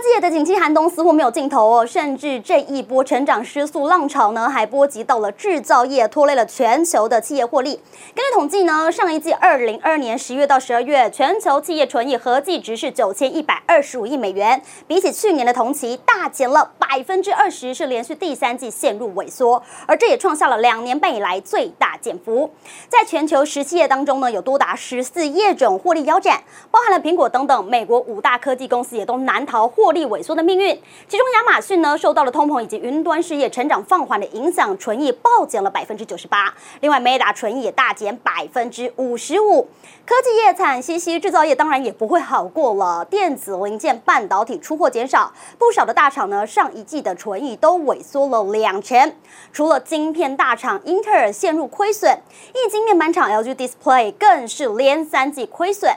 科技业的景气寒冬似乎没有尽头哦，甚至这一波成长失速浪潮呢，还波及到了制造业，拖累了全球的企业获利。根据统计呢，上一季二零二二年十月到十二月，全球企业纯益合计值是九千一百二十五亿美元，比起去年的同期大减了百分之二十，是连续第三季陷入萎缩，而这也创下了两年半以来最大减幅。在全球十七业当中呢，有多达十四业种获利腰斩，包含了苹果等等美国五大科技公司也都难逃获。获利萎缩的命运，其中亚马逊呢，受到了通膨以及云端事业成长放缓的影响，纯益暴减了百分之九十八。另外，Meta 纯益也大减百分之五十五。科技业惨兮兮，制造业当然也不会好过了。电子零件、半导体出货减少，不少的大厂呢，上一季的纯益都萎缩了两成。除了晶片大厂英特尔陷入亏损，液晶面板厂 LG Display 更是连三季亏损。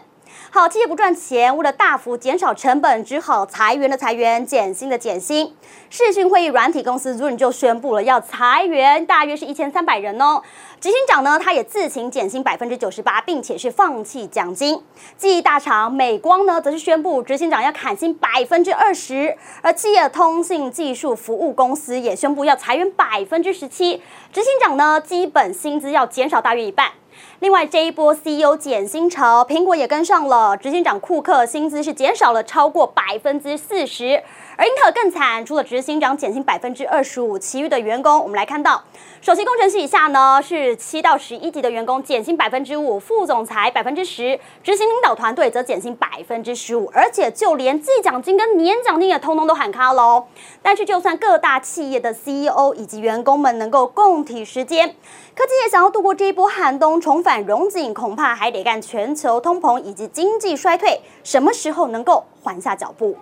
好，企业不赚钱，为了大幅减少成本，只好裁员的裁员，减薪的减薪。视讯会议软体公司 Zoom 就宣布了要裁员，大约是一千三百人哦。执行长呢，他也自行减薪百分之九十八，并且是放弃奖金。记忆大厂美光呢，则是宣布执行长要砍薪百分之二十，而企业通信技术服务公司也宣布要裁员百分之十七，执行长呢，基本薪资要减少大约一半。另外，这一波 CEO 减薪潮，苹果也跟上了。执行长库克薪资是减少了超过百分之四十，而英特尔更惨，除了执行长减薪百分之二十五，其余的员工，我们来看到，首席工程师以下呢是七到十一级的员工减薪百分之五，副总裁百分之十，执行领导团队则减薪百分之十五，而且就连季奖金跟年奖金也通通都喊卡喽。但是，就算各大企业的 CEO 以及员工们能够共体时间，科技业想要度过这一波寒冬，重返荣景，恐怕还得看全球通膨以及经济衰退什么时候能够缓下脚步。